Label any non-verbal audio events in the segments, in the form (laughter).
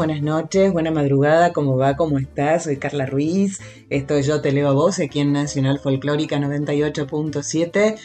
Buenas, noches, buena madrugada, ¿cómo va? ¿Cómo estás? Soy Carla Ruiz, esto es Yo Te Leo a Vos aquí en Nacional Folclórica 98.7.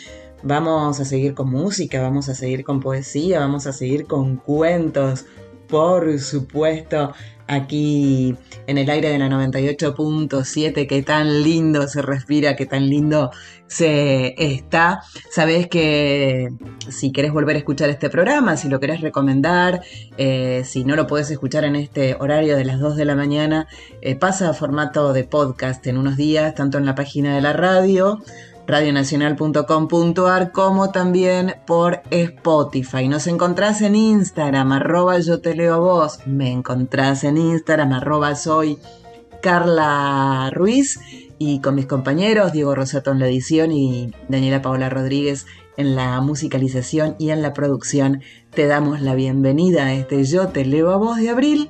Vamos a seguir con música, vamos a seguir con poesía, vamos a seguir con cuentos, por supuesto aquí en el aire de la 98.7, que tan lindo se respira, que tan lindo se está. Sabes que si querés volver a escuchar este programa, si lo querés recomendar, eh, si no lo podés escuchar en este horario de las 2 de la mañana, eh, pasa a formato de podcast en unos días, tanto en la página de la radio radionacional.com.ar como también por Spotify. Nos encontrás en Instagram, arroba yo te leo vos. Me encontrás en Instagram, arroba soy Carla Ruiz y con mis compañeros Diego Rosato en la edición y Daniela Paola Rodríguez en la musicalización y en la producción. Te damos la bienvenida a este Yo te leo a vos de abril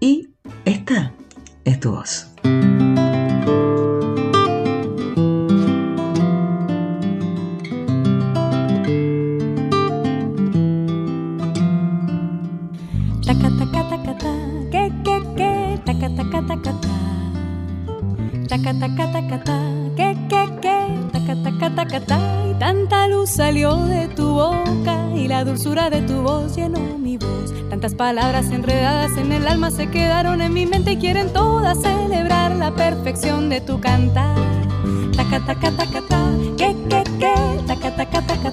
y esta es tu voz. Que, que, que, y tanta luz salió de tu boca y la dulzura de tu voz llenó mi voz. Tantas palabras enredadas en el alma se quedaron en mi mente y quieren todas celebrar la perfección de tu cantar. Taca, taca, taca, que, que, que, taca, taca, taca,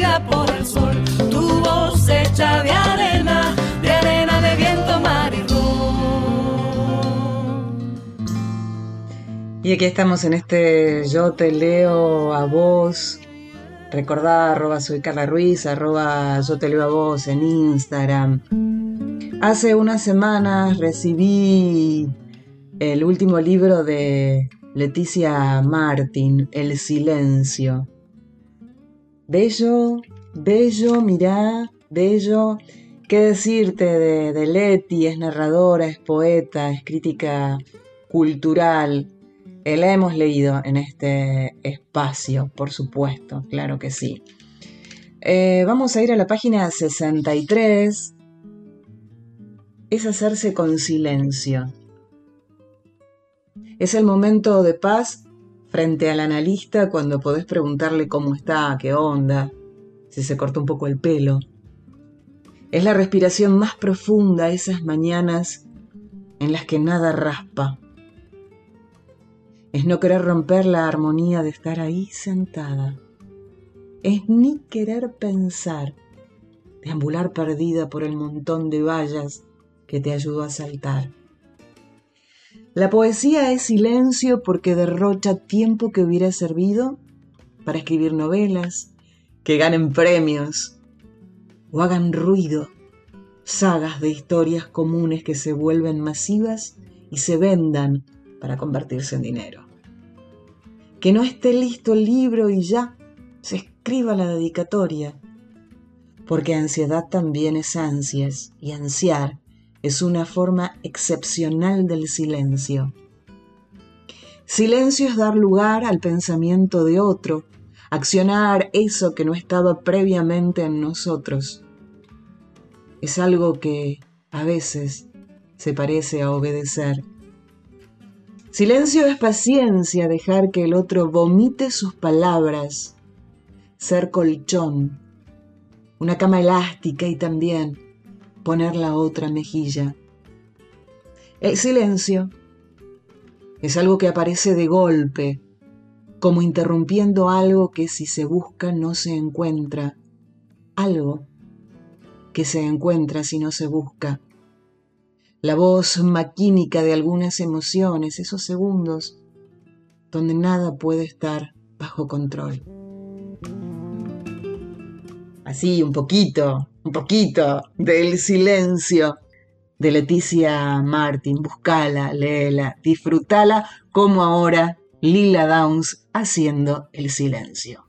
de arena, de arena de viento, mar y Y aquí estamos en este Yo te leo a vos. Recordá, arroba soy Carla Ruiz, arroba yo te leo a vos en Instagram. Hace unas semanas recibí el último libro de Leticia Martin, El silencio. Bello, bello, mirá, bello. ¿Qué decirte de, de Leti? Es narradora, es poeta, es crítica cultural, eh, la hemos leído en este espacio, por supuesto, claro que sí. Eh, vamos a ir a la página 63. Es hacerse con silencio. Es el momento de paz frente al analista cuando podés preguntarle cómo está, qué onda, si se cortó un poco el pelo. Es la respiración más profunda esas mañanas en las que nada raspa es no querer romper la armonía de estar ahí sentada. Es ni querer pensar, deambular perdida por el montón de vallas que te ayudó a saltar. La poesía es silencio porque derrocha tiempo que hubiera servido para escribir novelas, que ganen premios o hagan ruido, sagas de historias comunes que se vuelven masivas y se vendan para convertirse en dinero. Que no esté listo el libro y ya se escriba la dedicatoria, porque ansiedad también es ansias y ansiar es una forma excepcional del silencio. Silencio es dar lugar al pensamiento de otro, accionar eso que no estaba previamente en nosotros. Es algo que a veces se parece a obedecer Silencio es paciencia, dejar que el otro vomite sus palabras, ser colchón, una cama elástica y también poner la otra mejilla. El silencio es algo que aparece de golpe, como interrumpiendo algo que si se busca no se encuentra, algo que se encuentra si no se busca. La voz maquínica de algunas emociones, esos segundos donde nada puede estar bajo control. Así, un poquito, un poquito del silencio de Leticia Martin. Buscala, léela, disfrutala como ahora Lila Downs haciendo el silencio.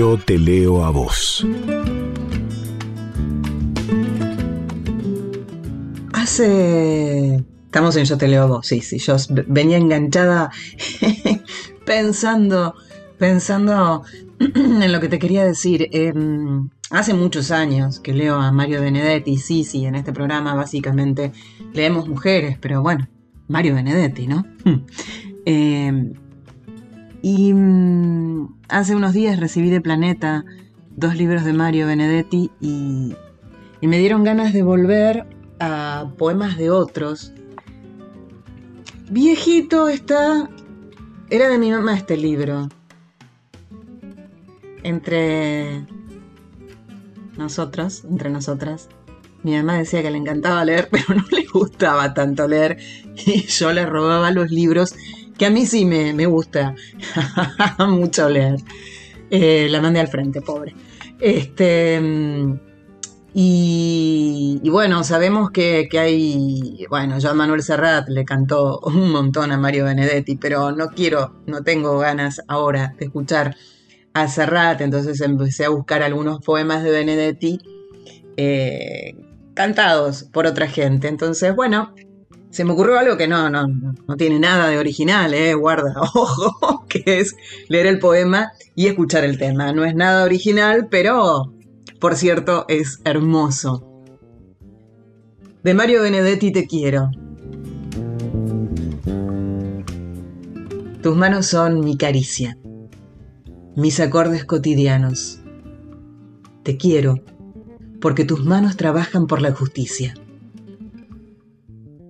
Yo te leo a vos. Hace... Estamos en Yo te leo vos, sí, sí, yo venía enganchada (laughs) pensando, pensando (clears throat) en lo que te quería decir. Em, hace muchos años que leo a Mario Benedetti, sí, sí, en este programa básicamente leemos mujeres, pero bueno, Mario Benedetti, ¿no? (laughs) Em, y mm, hace unos días recibí de Planeta dos libros de Mario Benedetti y, y me dieron ganas de volver a poemas de otros. Viejito está... Era de mi mamá este libro. Entre nosotros, entre nosotras. Mi mamá decía que le encantaba leer, (laughs) pero no le gustaba tanto leer. (laughs) Y yo le robaba los libros, que a mí sí me, me gusta (laughs) mucho leer. Eh, la mandé al frente, pobre. Este. Y, bueno, sabemos que, que, hay, bueno, yo a Manuel Serrat le cantó un montón a Mario Benedetti, pero no quiero, no tengo ganas ahora de escuchar a Serrat, entonces empecé a buscar algunos poemas de Benedetti eh, cantados por otra gente. Entonces, bueno, se me ocurrió algo que no, no, no tiene nada de original, eh, guarda, (laughs) ojo, que es leer el poema y escuchar el tema. No es nada original, pero por cierto, es hermoso. De Mario Benedetti te quiero. Tus manos son mi caricia, mis acordes cotidianos. Te quiero porque tus manos trabajan por la justicia.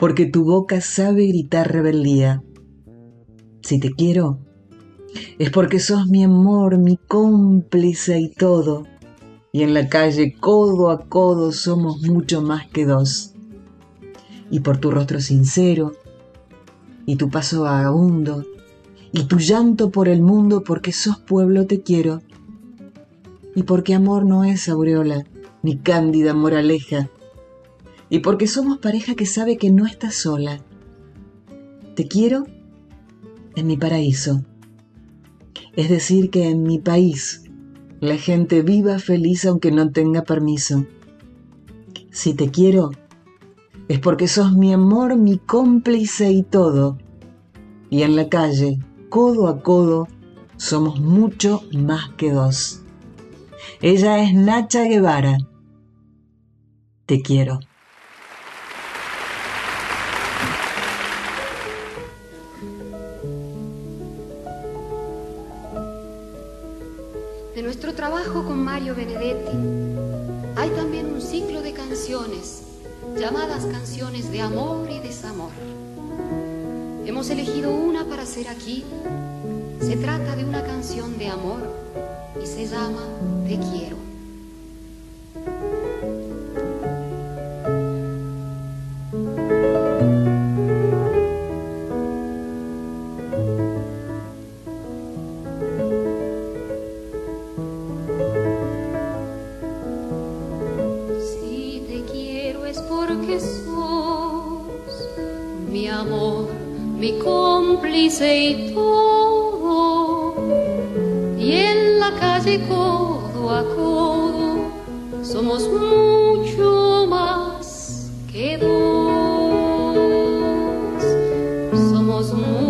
porque tu boca sabe gritar rebeldía. Si te quiero, es porque sos mi amor, mi cómplice y todo y en la calle codo a codo somos mucho más que dos. Y por tu rostro sincero, y tu paso vagabundo, y tu llanto por el mundo porque sos pueblo te quiero, y porque amor no es aureola, ni cándida moraleja, y porque somos pareja que sabe que no está sola. Te quiero en mi paraíso, es decir, que en mi país, la gente viva feliz aunque no tenga permiso. Si te quiero, es porque sos mi amor, mi cómplice y todo. Y en la calle, codo a codo, somos mucho más que dos. Ella es Nacha Guevara. Te quiero. Benedetti hay también un ciclo de canciones llamadas canciones de amor y desamor. Hemos elegido una para hacer aquí. Se trata de una canción de amor y se llama Te quiero. Y todo. Y en la calle codo a codo somos mucho más que dos. see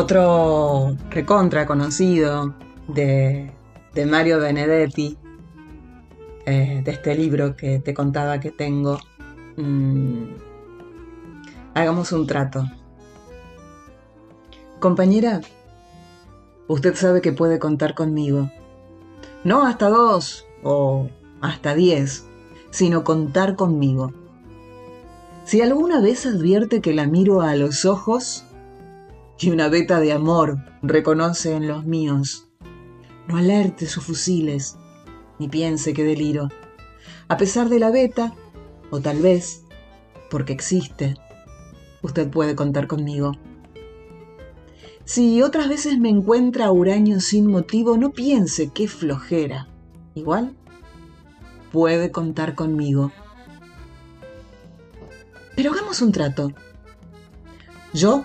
Otro recontra conocido de, Mario Benedetti, eh, de este libro que te contaba que tengo. Mm, hagamos un trato. Compañera, usted sabe que puede contar conmigo. No hasta dos o hasta diez, sino contar conmigo. Si alguna vez advierte que la miro a los ojos, y una veta de amor reconoce en los míos. No alerte sus fusiles, ni piense que deliro. A pesar de la veta, o tal vez porque existe, usted puede contar conmigo. Si otras veces me encuentra huraño sin motivo, no piense qué flojera. Igual, puede contar conmigo. Pero hagamos un trato. Yo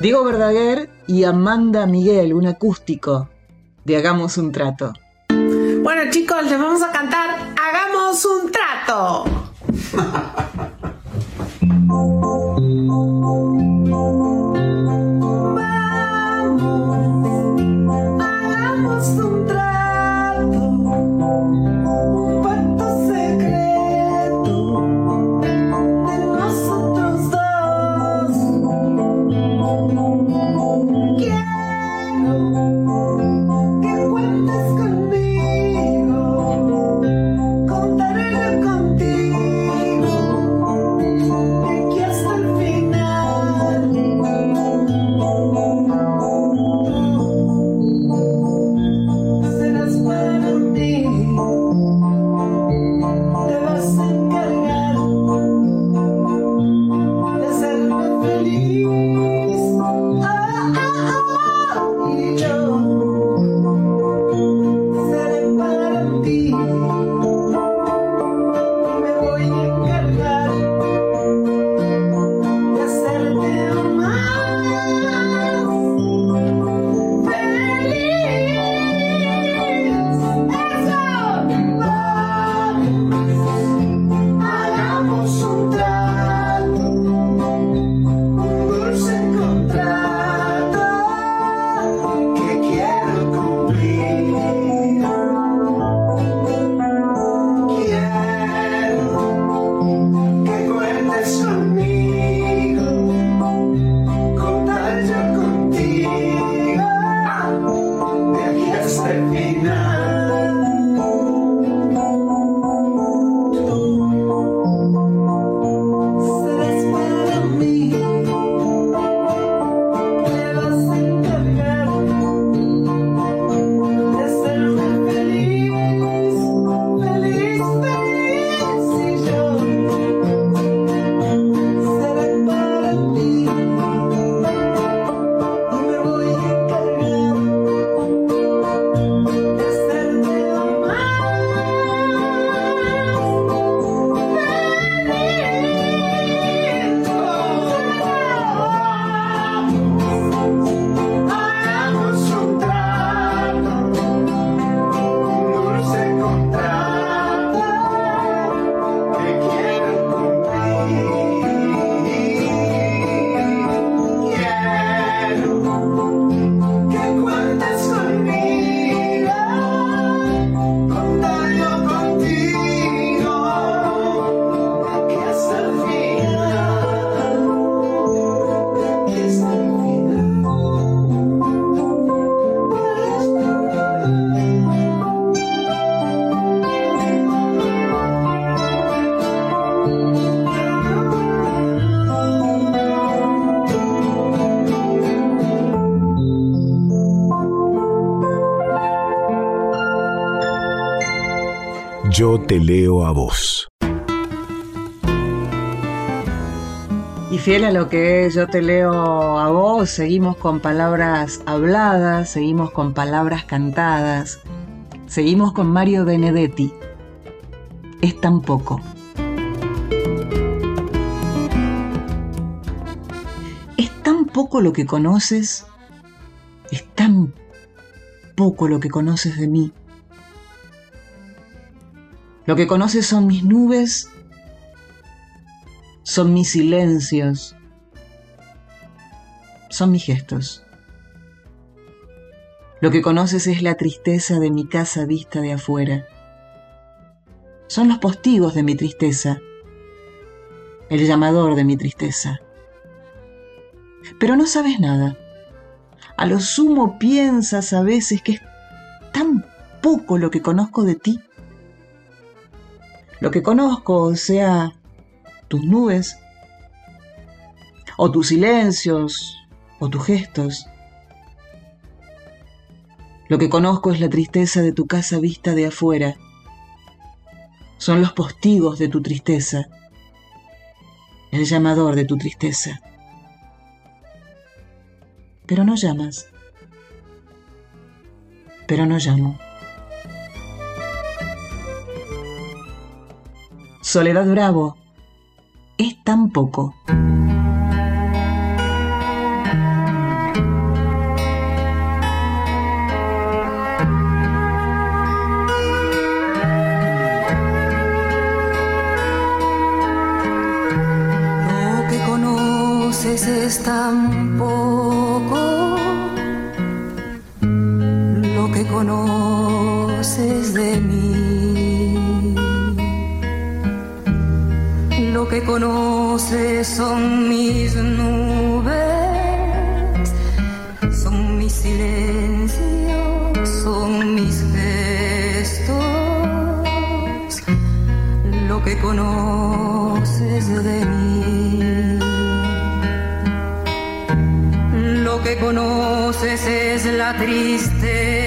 Diego Verdaguer y Amanda Miguel, un acústico de Hagamos un trato. Bueno chicos, les vamos a cantar Hagamos un trato. (laughs) Yo te leo a vos. Y fiel a lo que es, yo te leo a vos, seguimos con palabras habladas, seguimos con palabras cantadas, seguimos con Mario Benedetti. Es tan poco. Es tan poco lo que conoces, es tan poco lo que conoces de mí. Lo que conoces son mis nubes son mis silencios, son mis gestos. Lo que conoces es la tristeza de mi casa vista de afuera. Son los postigos de mi tristeza, el llamador de mi tristeza. Pero no sabes nada. A lo sumo piensas a veces que es tan poco lo que conozco de ti. Lo que conozco, sea, tus nubes, o tus silencios, o tus gestos. Lo que conozco es la tristeza de tu casa vista de afuera. Son los postigos de tu tristeza, el llamador de tu tristeza. Pero no llamas. Pero no llamo. Soledad Bravo es tan poco. Lo que conoces es tan que conoces son mis nubes, son mis silencios, son mis gestos. Lo que conoces de mí. Lo que conoces es la tristeza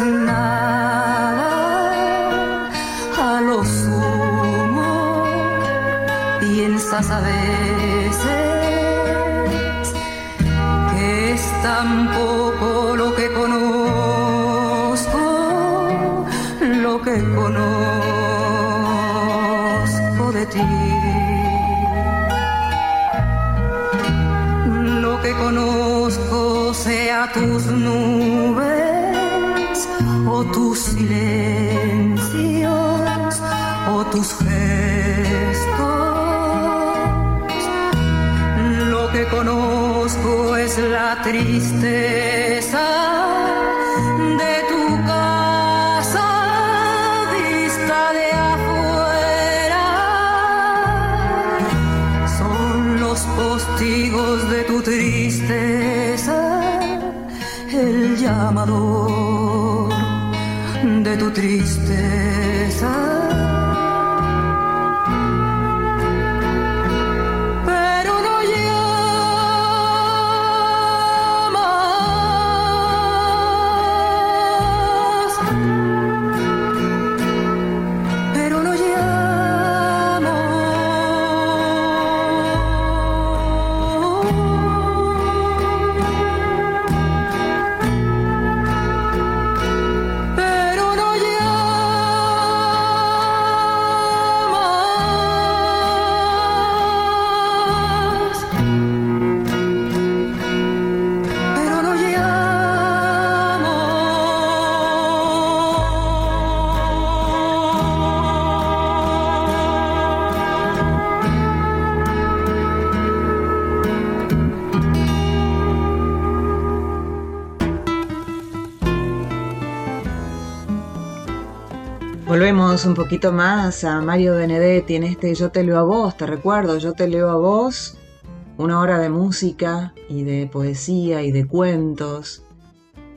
nada. A lo sumo piensas a de Volvemos un poquito más a Mario Benedetti en este Yo te leo a vos, te recuerdo, Yo te leo a vos, una hora de música y de poesía y de cuentos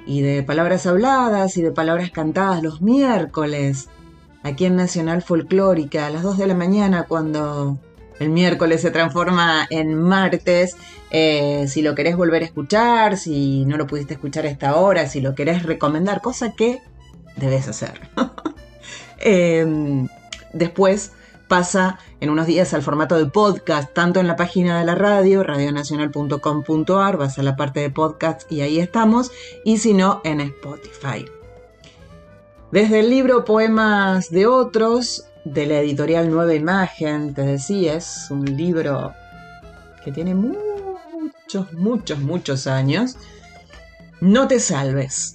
y de palabras habladas y de palabras cantadas los miércoles aquí en Nacional Folclórica a las 2 de la mañana cuando el miércoles se transforma en martes. Eh, si lo querés volver a escuchar, si no lo pudiste escuchar a esta hora, si lo querés recomendar, cosa que debes hacer. (laughs) Em, después pasa en unos días al formato de podcast, tanto en la página de la radio, radionacional.com.ar, vas a la parte de podcast y ahí estamos, y si no, en Spotify. Desde el libro Poemas de otros, de la editorial Nueva Imagen, te decía, es un libro que tiene muchos, muchos, muchos años. No te salves.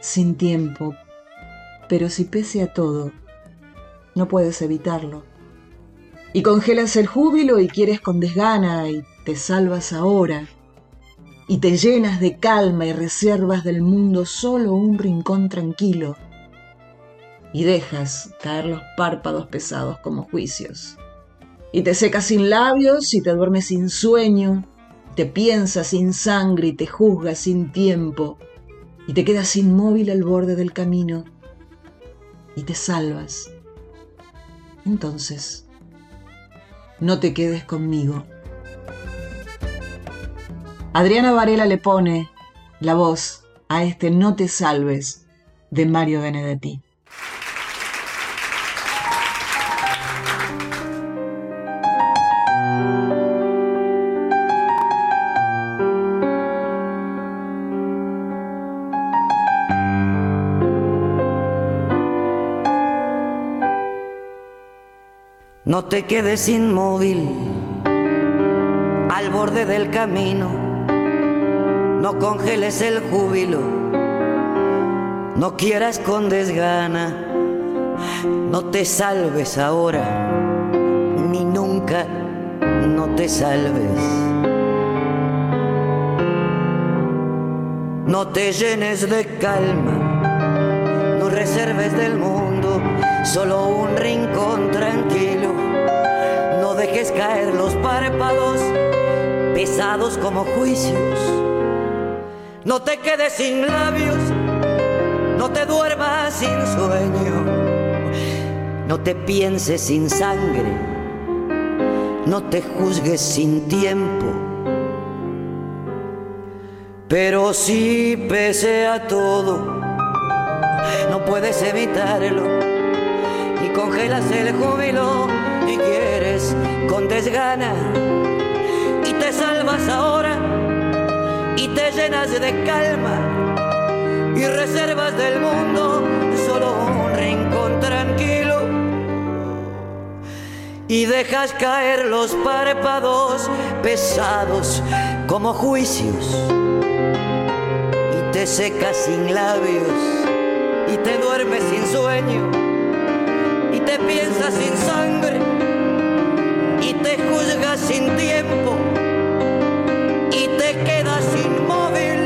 sin tiempo, pero si pese a todo, no puedes evitarlo. Y congelas el júbilo y quieres con desgana y te salvas ahora. Y te llenas de calma y reservas del mundo solo un rincón tranquilo. Y dejas caer los párpados pesados como juicios. Y te secas sin labios y te duermes sin sueño. Te piensas sin sangre y te juzgas sin tiempo y te quedas inmóvil al borde del camino y te salvas. Entonces, no te quedes conmigo. Adriana Varela le pone la voz a este No te salves de Mario Benedetti. No te quedes inmóvil al borde del camino, no congeles el júbilo, no quieras con desgana, no te salves ahora, ni nunca no te salves. No te llenes de calma, no reserves del mundo solo un rincón tranquilo. Caer los párpados pesados como juicios. No te quedes sin labios, no te duermas sin sueño, no te pienses sin sangre, no te juzgues sin tiempo. Pero si pese a todo, no puedes evitarlo congelas el júbilo y quieres con desgana. Y te salvas ahora y te llenas de calma y reservas del mundo solo un rincón tranquilo. Y dejas caer los párpados pesados como juicios y te secas sin labios y te duermes sin sueño te piensas sin sangre y te juzgas sin tiempo y te quedas inmóvil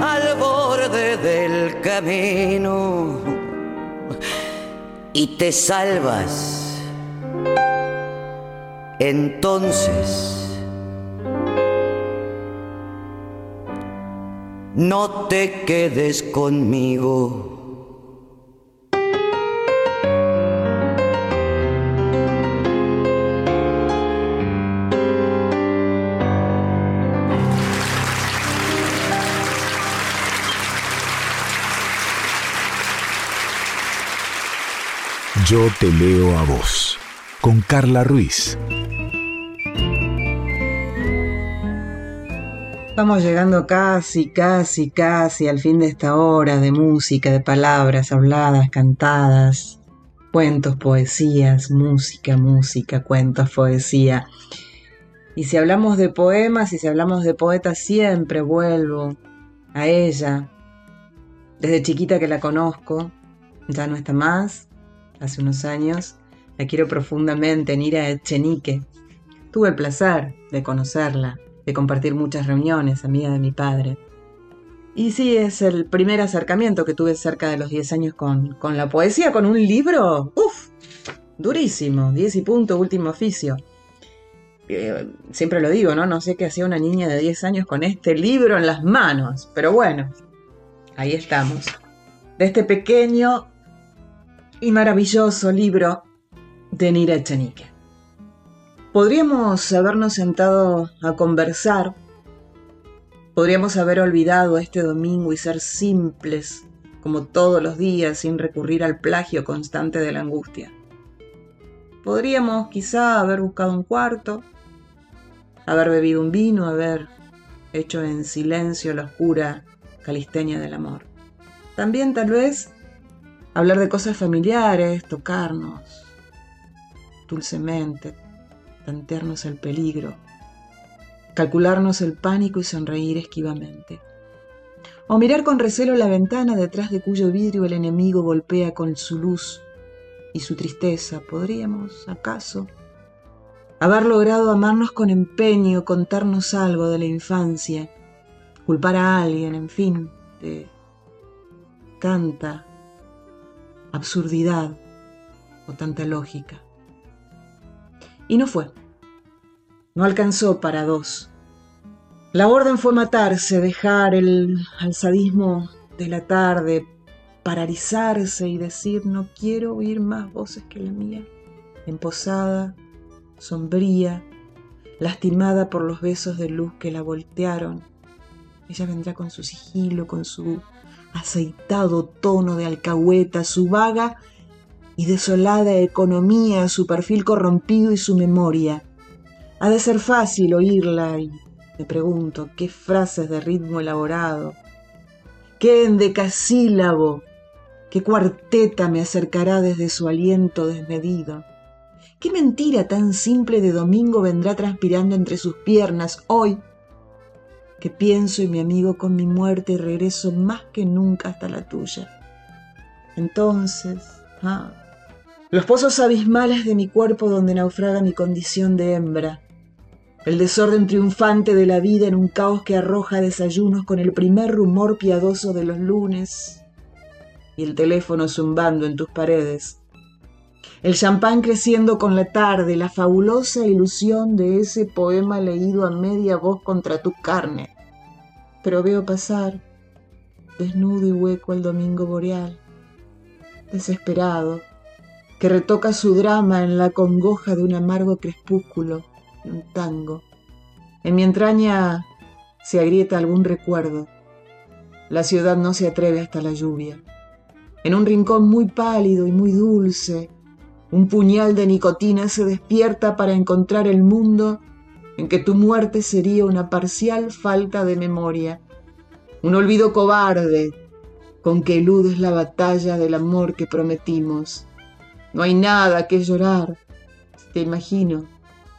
al borde del camino y te salvas. Entonces, no te quedes conmigo. Yo te leo a vos, con Carla Ruiz. Estamos llegando casi, casi, casi al fin de esta hora de música, de palabras habladas, cantadas, cuentos, poesías, música, música, cuentos, poesía. Y si hablamos de poemas y si hablamos de poetas, siempre vuelvo a ella. Desde chiquita que la conozco, ya no está más, hace unos años, la quiero profundamente, Nira Echenique. Tuve el placer de conocerla, de compartir muchas reuniones, amiga de mi padre. Y sí, es el primer acercamiento que tuve cerca de los 10 años con, con la poesía, con un libro, uff, durísimo, 10 y punto, último oficio. Eh, siempre lo digo, ¿no? No sé qué hacía una niña de 10 años con este libro en las manos, pero bueno, ahí estamos. De este pequeño y maravilloso libro de Nira Echenique. Podríamos habernos sentado a conversar, podríamos haber olvidado este domingo y ser simples como todos los días sin recurrir al plagio constante de la angustia. Podríamos quizá haber buscado un cuarto, haber bebido un vino, haber hecho en silencio la oscura calisteña del amor. También tal vez hablar de cosas familiares, tocarnos dulcemente, tantearnos el peligro, calcularnos el pánico y sonreír esquivamente. O mirar con recelo la ventana detrás de cuyo vidrio el enemigo golpea con su luz y su tristeza. ¿Podríamos, acaso, haber logrado amarnos con empeño, contarnos algo de la infancia, culpar a alguien, en fin, de tanta absurdidad o tanta lógica? Y no fue. No alcanzó para dos. La orden fue matarse, dejar el alzadismo de la tarde, paralizarse y decir no quiero oír más voces que la mía. Emposada, sombría, lastimada por los besos de luz que la voltearon. Ella vendrá con su sigilo, con su aceitado tono de alcahueta, su vaga y desolada economía, su perfil corrompido y su memoria. Ha de ser fácil oírla y me pregunto qué frases de ritmo elaborado, qué endecasílabo, qué cuarteta me acercará desde su aliento desmedido. ¿Qué mentira tan simple de domingo vendrá transpirando entre sus piernas hoy que pienso en mi amigo con mi muerte y regreso más que nunca hasta la tuya? Entonces, ah, los pozos abismales de mi cuerpo donde naufraga mi condición de hembra, el desorden triunfante de la vida en un caos que arroja desayunos con el primer rumor piadoso de los lunes y el teléfono zumbando en tus paredes, el champán creciendo con la tarde, la fabulosa ilusión de ese poema leído a media voz contra tu carne. Pero veo pasar, desnudo y hueco el domingo boreal, desesperado, que retoca su drama en la congoja de un amargo crepúsculo un tango. En mi entraña se agrieta algún recuerdo. La ciudad no se atreve hasta la lluvia. En un rincón muy pálido y muy dulce, un puñal de nicotina se despierta para encontrar el mundo en que tu muerte sería una parcial falta de memoria, un olvido cobarde con que eludes la batalla del amor que prometimos no hay nada que llorar. Te imagino,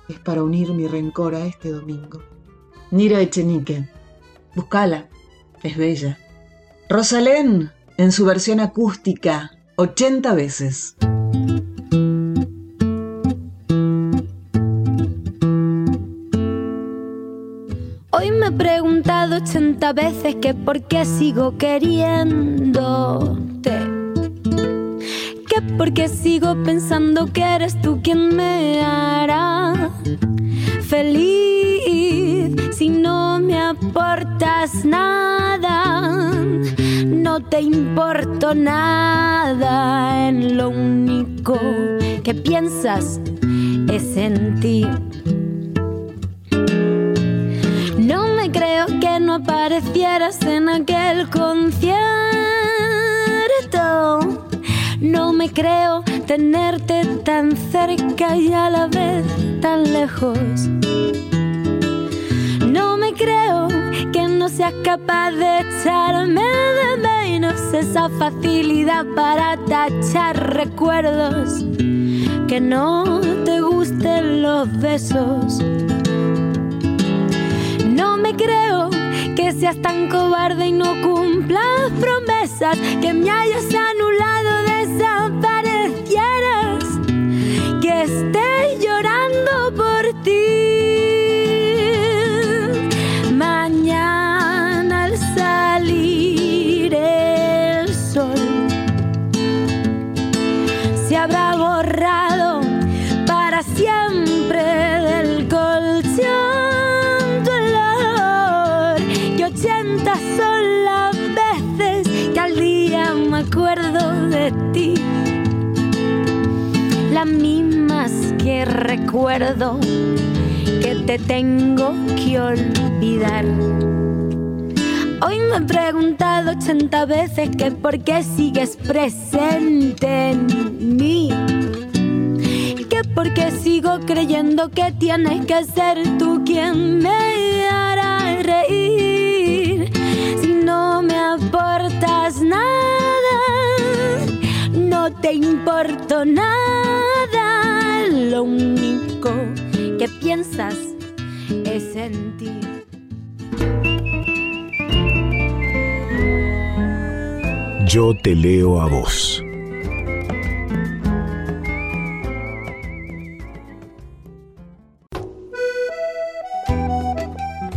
es para unir mi rencor a este domingo. Nira Echenique, buscala, es bella. Rosalén, en su versión acústica, 80 veces. Preguntado 80 veces que por qué sigo queriéndote porque sigo pensando que eres tú quien me hará feliz si no me aportas nada. No te importo nada, en lo único que piensas es en ti. Que no aparecieras en aquel concierto no me creo tenerte tan cerca y a la vez tan lejos. No me creo que no seas capaz de echarme de menos esa facilidad para tachar recuerdos. Que no te gusten los besos. Creo que seas tan cobarde y no cumplas promesas que me hayas anulado, desaparecieras, que esté llorando por recuerdo que te tengo que olvidar. Hoy me he preguntado 80 veces que por qué sigues presente en mí. Que por qué sigo creyendo que tienes que ser tú quien me hará reír. Si no me aportas nada, no te importo nada. Lo único que piensas es en ti. Yo te leo a vos.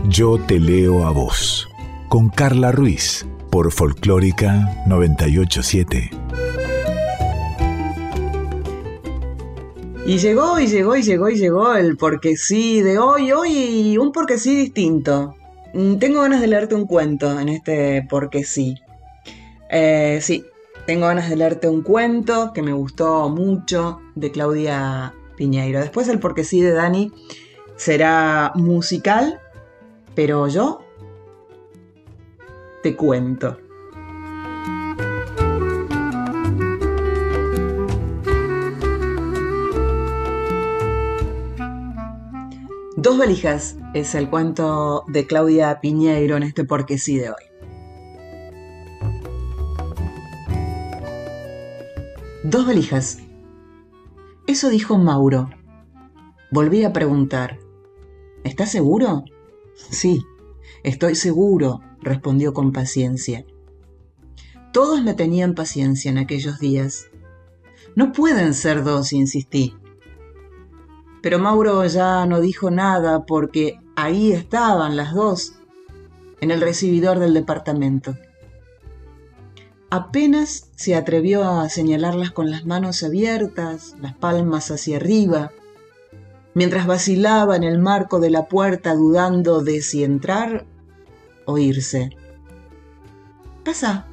Yo te leo a vos. Con Carla Ruiz por Folclórica 987. Y llegó, y llegó, y llegó, y llegó el porque sí de hoy, hoy un porque sí distinto. Mm, Tengo ganas de leerte un cuento en este porque sí. Eh, sí, tengo ganas de leerte un cuento que me gustó mucho de Claudia Piñeiro. Después el porque sí de Dani será musical, pero yo te cuento. Dos valijas es el cuento de Claudia Piñeiro en este porque sí de hoy. Dos valijas. Eso dijo Mauro. Volví a preguntar. ¿Estás seguro? Sí, estoy seguro, respondió con paciencia. Todos me tenían paciencia en aquellos días. No pueden ser dos, insistí. Pero Mauro ya no dijo nada porque ahí estaban las dos, en el recibidor del departamento. Apenas se atrevió a señalarlas con las manos abiertas, las palmas hacia arriba, mientras vacilaba en el marco de la puerta dudando de si entrar o irse. Pasa.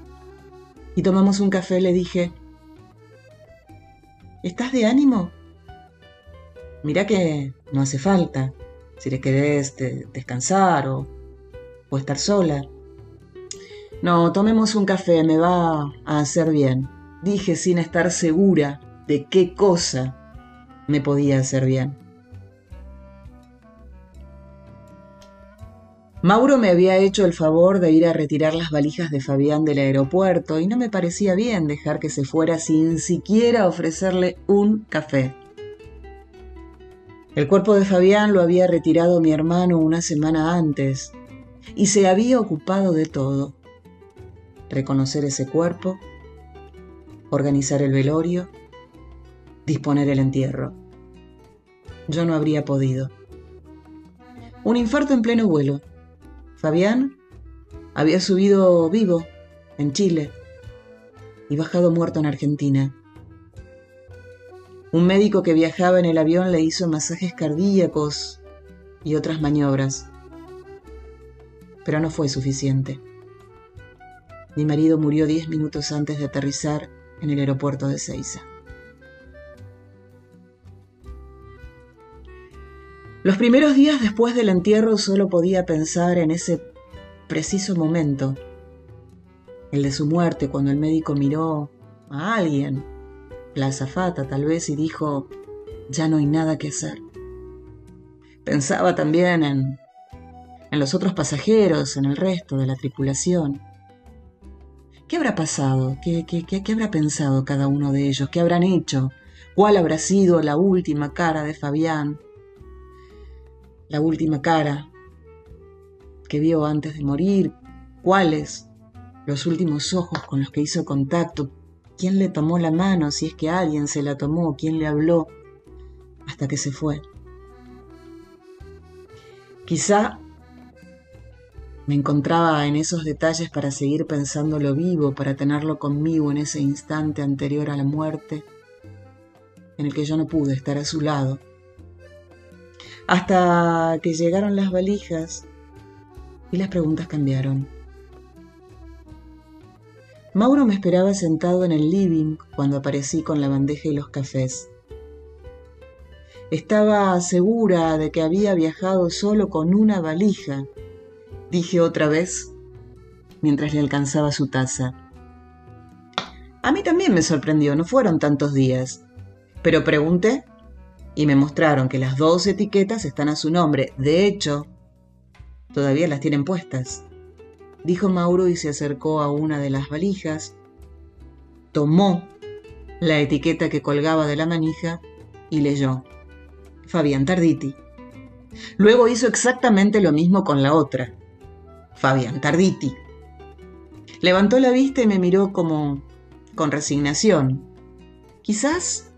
Y tomamos un café, le dije. ¿Estás de ánimo? Mirá que no hace falta, si le querés de- descansar o, o estar sola. No, tomemos un café, me va a hacer bien. Dije sin estar segura de qué cosa me podía hacer bien. Mauro me había hecho el favor de ir a retirar las valijas de Fabián del aeropuerto y no me parecía bien dejar que se fuera sin siquiera ofrecerle un café. El cuerpo de Fabián lo había retirado mi hermano una semana antes y se había ocupado de todo. Reconocer ese cuerpo, organizar el velorio, disponer el entierro. Yo no habría podido. Un infarto en pleno vuelo. Fabián había subido vivo en Chile y bajado muerto en Argentina. Un médico que viajaba en el avión le hizo masajes cardíacos y otras maniobras. Pero no fue suficiente. Mi marido murió diez minutos antes de aterrizar en el aeropuerto de Ceiza. Los primeros días después del entierro solo podía pensar en ese preciso momento, el de su muerte, cuando el médico miró a alguien, la azafata tal vez, y dijo, ya no hay nada que hacer. Pensaba también en, en los otros pasajeros, en el resto de la tripulación. ¿Qué habrá pasado? ¿Qué, qué, qué, qué habrá pensado cada uno de ellos? ¿Qué habrán hecho? ¿Cuál habrá sido la última cara de Fabián? La última cara que vio antes de morir. ¿Cuáles? Los últimos ojos con los que hizo contacto. ¿Quién le tomó la mano? Si es que alguien se la tomó. ¿Quién le habló? Hasta que se fue. Quizá me encontraba en esos detalles para seguir pensándolo vivo, para tenerlo conmigo en ese instante anterior a la muerte, en el que yo no pude estar a su lado. Hasta que llegaron las valijas y las preguntas cambiaron. Mauro me esperaba sentado en el living cuando aparecí con la bandeja y los cafés. Estaba segura de que había viajado solo con una valija dije otra vez mientras le alcanzaba su taza. A mí también me sorprendió, no fueron tantos días. Pero pregunté y me mostraron que las dos etiquetas están a su nombre. De hecho, todavía las tienen puestas. Dijo Mauro y se acercó a una de las valijas, tomó la etiqueta que colgaba de la manija y leyó. Fabián Tarditi. Luego hizo exactamente lo mismo con la otra. Fabián Tarditi. Levantó la vista y me miró como con resignación. Quizás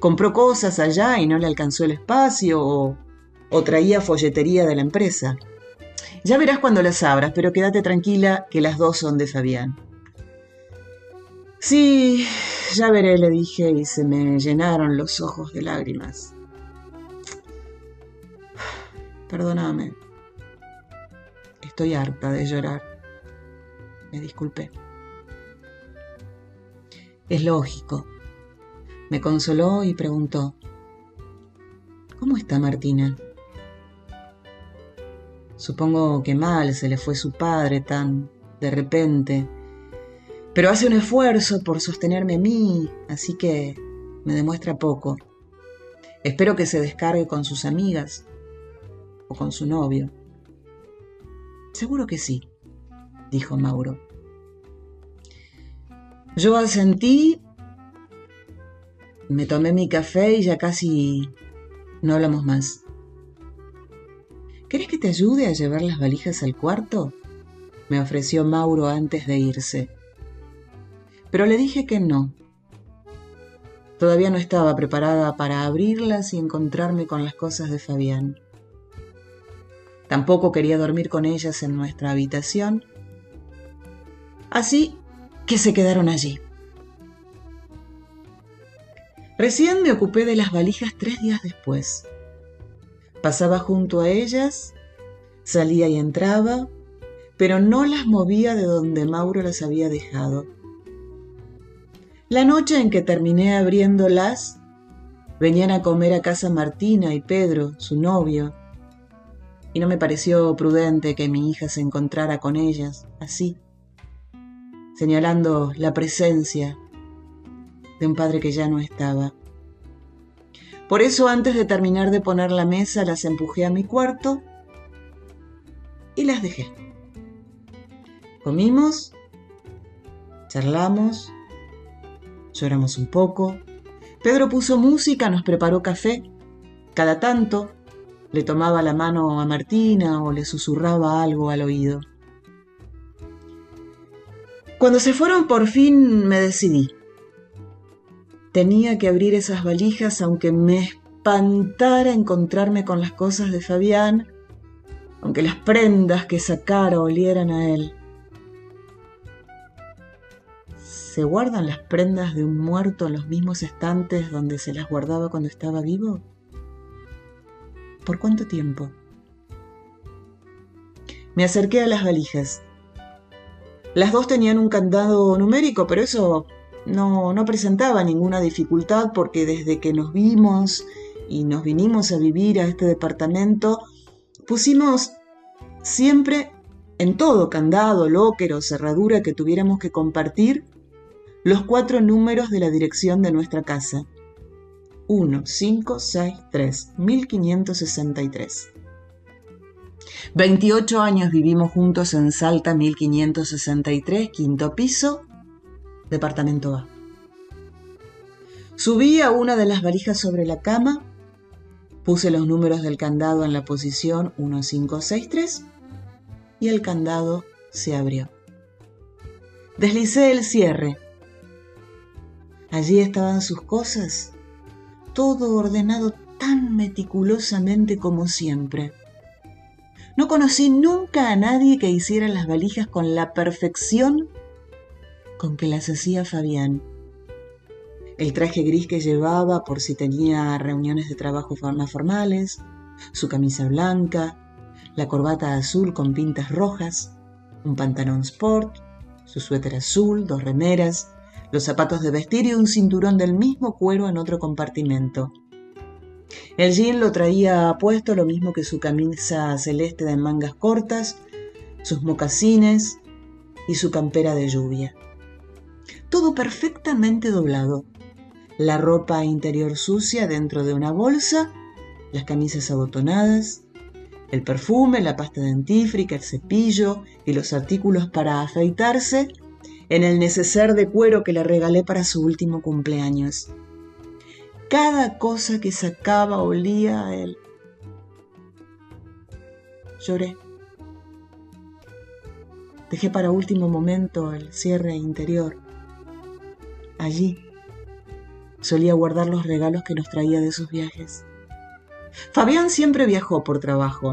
compró cosas allá y no le alcanzó el espacio o, o traía folletería de la empresa. Ya verás cuando las abras, pero quédate tranquila que las dos son de Fabián. Sí, ya veré, le dije, y se me llenaron los ojos de lágrimas. Perdóname. Estoy harta de llorar. Me disculpé. Es lógico. Me consoló y preguntó, ¿Cómo está Martina? Supongo que mal, se le fue su padre tan de repente, pero hace un esfuerzo por sostenerme a mí, así que me demuestra poco. Espero que se descargue con sus amigas o con su novio. Seguro que sí, dijo Mauro. Yo asentí, me tomé mi café y ya casi no hablamos más. ¿Querés que te ayude a llevar las valijas al cuarto? me ofreció Mauro antes de irse. Pero le dije que no. Todavía no estaba preparada para abrirlas y encontrarme con las cosas de Fabián. Tampoco quería dormir con ellas en nuestra habitación. Así que se quedaron allí. Recién me ocupé de las valijas tres días después. Pasaba junto a ellas, salía y entraba, pero no las movía de donde Mauro las había dejado. La noche en que terminé abriéndolas, venían a comer a casa Martina y Pedro, su novio, y no me pareció prudente que mi hija se encontrara con ellas así, señalando la presencia de un padre que ya no estaba. Por eso antes de terminar de poner la mesa las empujé a mi cuarto y las dejé. Comimos, charlamos, lloramos un poco. Pedro puso música, nos preparó café. Cada tanto le tomaba la mano a Martina o le susurraba algo al oído. Cuando se fueron por fin me decidí. Tenía que abrir esas valijas aunque me espantara encontrarme con las cosas de Fabián, aunque las prendas que sacara olieran a él. ¿Se guardan las prendas de un muerto en los mismos estantes donde se las guardaba cuando estaba vivo? ¿Por cuánto tiempo? Me acerqué a las valijas. Las dos tenían un candado numérico, pero eso no, no presentaba ninguna dificultad porque desde que nos vimos y nos vinimos a vivir a este departamento, pusimos siempre en todo candado, locker o cerradura que tuviéramos que compartir los cuatro números de la dirección de nuestra casa. 1563, 1563. 28 años vivimos juntos en Salta 1563, quinto piso, departamento A. Subí a una de las valijas sobre la cama, puse los números del candado en la posición 1563 y el candado se abrió. Deslicé el cierre. Allí estaban sus cosas, todo ordenado tan meticulosamente como siempre. No conocí nunca a nadie que hiciera las valijas con la perfección con que las hacía Fabián. El traje gris que llevaba por si tenía reuniones de trabajo más formales, su camisa blanca, la corbata azul con pintas rojas, un pantalón sport, su suéter azul, dos remeras, los zapatos de vestir y un cinturón del mismo cuero en otro compartimento. El jean lo traía puesto lo mismo que su camisa celeste de mangas cortas, sus mocasines y su campera de lluvia. Todo perfectamente doblado. La ropa interior sucia dentro de una bolsa, las camisas abotonadas, el perfume, la pasta dentífrica, el cepillo y los artículos para afeitarse en el neceser de cuero que le regalé para su último cumpleaños. Cada cosa que sacaba olía a él. Lloré. Dejé para último momento el cierre interior. Allí solía guardar los regalos que nos traía de sus viajes. Fabián siempre viajó por trabajo,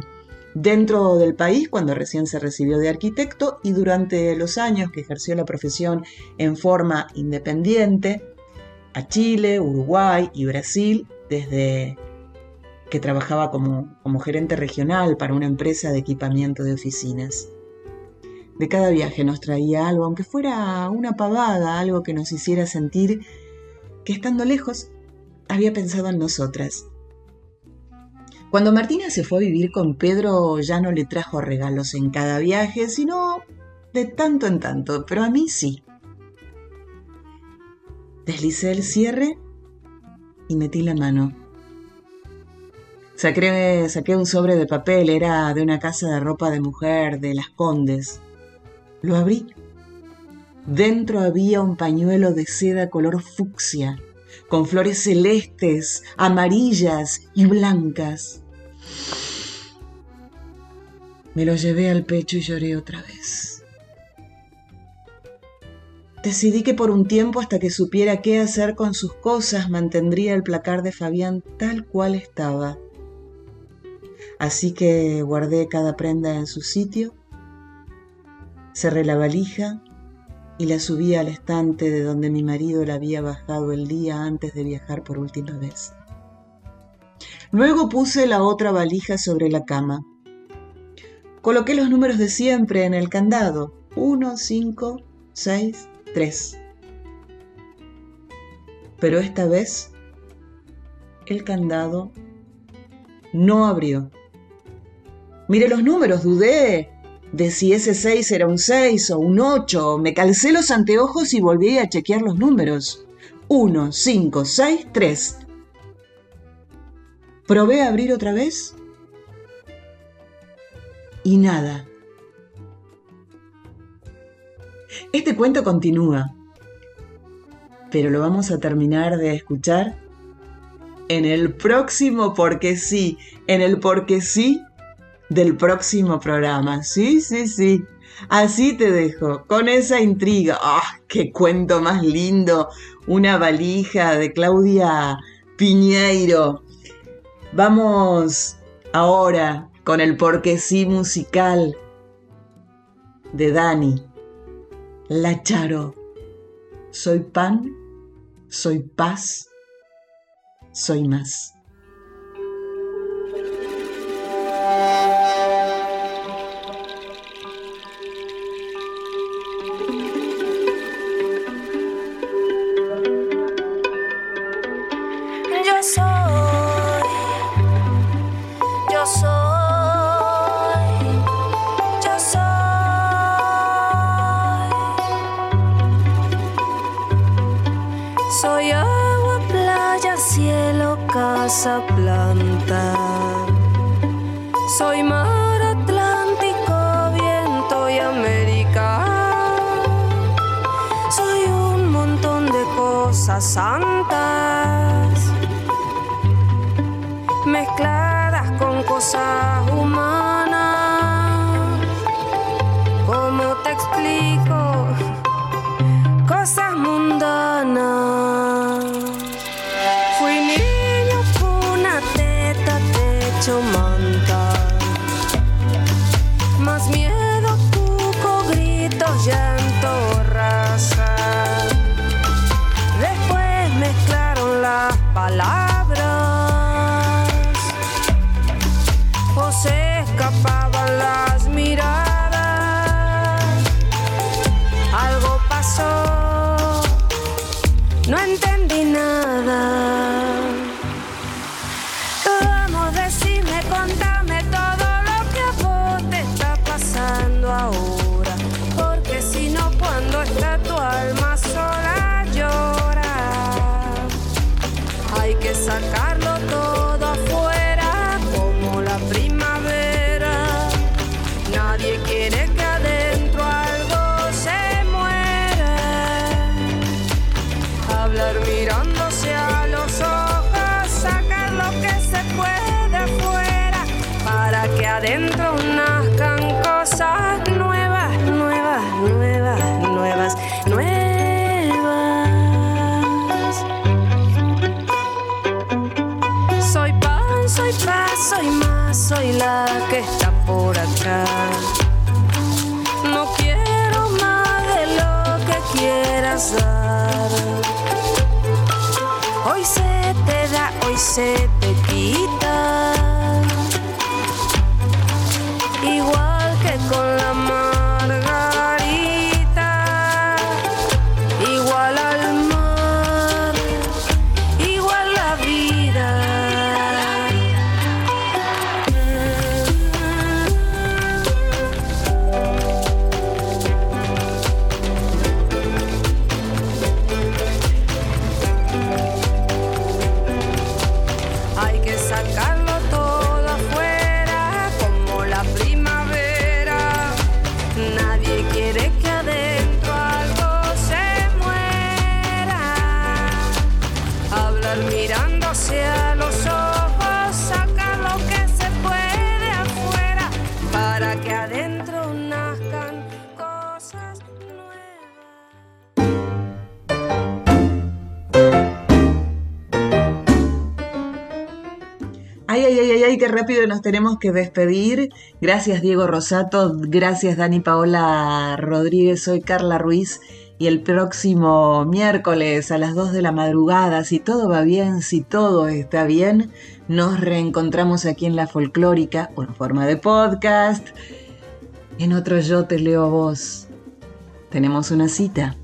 dentro del país cuando recién se recibió de arquitecto y durante los años que ejerció la profesión en forma independiente, a Chile, Uruguay y Brasil desde que trabajaba como, como gerente regional para una empresa de equipamiento de oficinas. De cada viaje nos traía algo, aunque fuera una pavada, algo que nos hiciera sentir que estando lejos había pensado en nosotras. Cuando Martina se fue a vivir con Pedro ya no le trajo regalos en cada viaje, sino de tanto en tanto, pero a mí sí. Deslicé el cierre y metí la mano. Saqué, saqué un sobre de papel, era de una casa de ropa de mujer de las Condes. Lo abrí. Dentro había un pañuelo de seda color fucsia, con flores celestes, amarillas y blancas. Me lo llevé al pecho y lloré otra vez. Decidí que por un tiempo, hasta que supiera qué hacer con sus cosas, mantendría el placar de Fabián tal cual estaba. Así que guardé cada prenda en su sitio, cerré la valija y la subí al estante de donde mi marido la había bajado el día antes de viajar por última vez. Luego puse la otra valija sobre la cama. Coloqué los números de siempre en el candado. Uno, cinco, seis, Tres. Pero esta vez el candado no abrió. Mire los números, dudé de si ese 6 era un 6 o un 8. Me calcé los anteojos y volví a chequear los números. 1, 5, 6, 3. Probé a abrir otra vez y nada. Este cuento continúa, pero lo vamos a terminar de escuchar en el próximo porque sí, en el porque sí del próximo programa. Sí, sí, sí. Así te dejo, con esa intriga. ¡Ah, qué cuento más lindo! Una valija de Claudia Piñeiro. Vamos ahora con el porque sí musical de Dani. La Charo. Soy pan, soy paz, soy más. cielo casa planta. Soy mar Atlántico, viento y América. Soy un montón de cosas santas, mezcladas con cosas humanas. Soy más, soy la que está por acá. No quiero más de lo que quieras dar. Hoy se te da, hoy se te quita. Qué rápido nos tenemos que despedir. Gracias Diego Rosato, gracias Dani Paola Rodríguez, soy Carla Ruiz y el próximo miércoles a las 2 de la madrugada, si todo va bien, si todo está bien, nos reencontramos aquí en la folclórica o en forma de podcast. En otro yo te leo vos. Tenemos una cita.